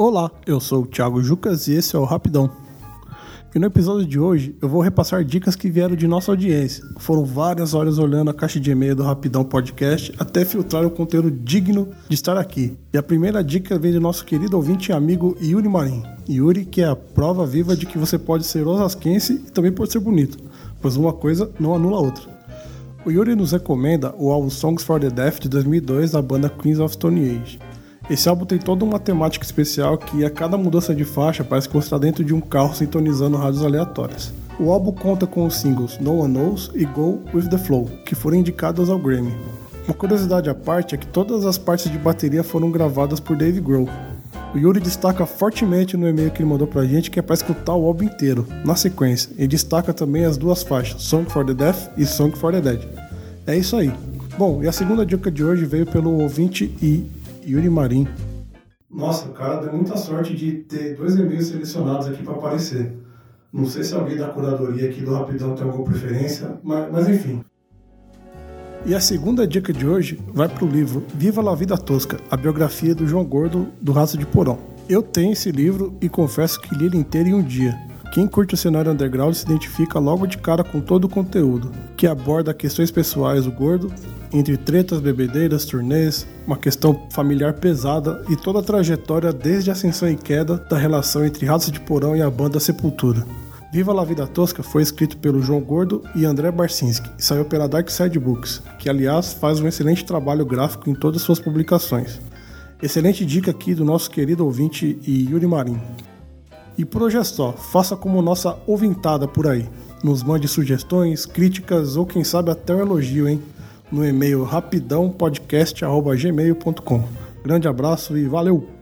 Olá, eu sou o Thiago Jucas e esse é o Rapidão. E no episódio de hoje eu vou repassar dicas que vieram de nossa audiência. Foram várias horas olhando a caixa de e-mail do Rapidão Podcast até filtrar o conteúdo digno de estar aqui. E a primeira dica vem do nosso querido ouvinte e amigo Yuri Marim. Yuri, que é a prova viva de que você pode ser osasquense e também pode ser bonito, pois uma coisa não anula a outra. O Yuri nos recomenda o álbum Songs for the Deaf de 2002 da banda Queens of Stone Age. Esse álbum tem toda uma temática especial que a cada mudança de faixa parece que você está dentro de um carro sintonizando rádios aleatórias. O álbum conta com os singles No One Knows e Go With The Flow, que foram indicados ao Grammy. Uma curiosidade à parte é que todas as partes de bateria foram gravadas por Dave Grohl, o Yuri destaca fortemente no e-mail que ele mandou pra gente que é para escutar o álbum inteiro, na sequência, e destaca também as duas faixas, Song for the Deaf e Song for the Dead. É isso aí. Bom, e a segunda dica de hoje veio pelo ouvinte e Yuri Marim. Nossa, o cara deu muita sorte de ter dois e-mails selecionados aqui para aparecer. Não sei se alguém da curadoria aqui do Rapidão tem alguma preferência, mas, mas enfim. E a segunda dica de hoje vai para o livro Viva la Vida Tosca, a biografia do João Gordo do Raça de Porão. Eu tenho esse livro e confesso que li ele inteiro em um dia. Quem curte o cenário underground se identifica logo de cara com todo o conteúdo, que aborda questões pessoais do gordo, entre tretas, bebedeiras, turnês, uma questão familiar pesada e toda a trajetória desde a ascensão e queda da relação entre Raça de Porão e a banda Sepultura. Viva la Vida Tosca foi escrito pelo João Gordo e André Barcinski e saiu pela Dark Side Books, que aliás faz um excelente trabalho gráfico em todas suas publicações. Excelente dica aqui do nosso querido ouvinte Yuri Marim. E por hoje é só, faça como nossa ouvintada por aí. Nos mande sugestões, críticas ou quem sabe até um elogio, hein? No e-mail rapidãopodcast.gmail.com. Grande abraço e valeu!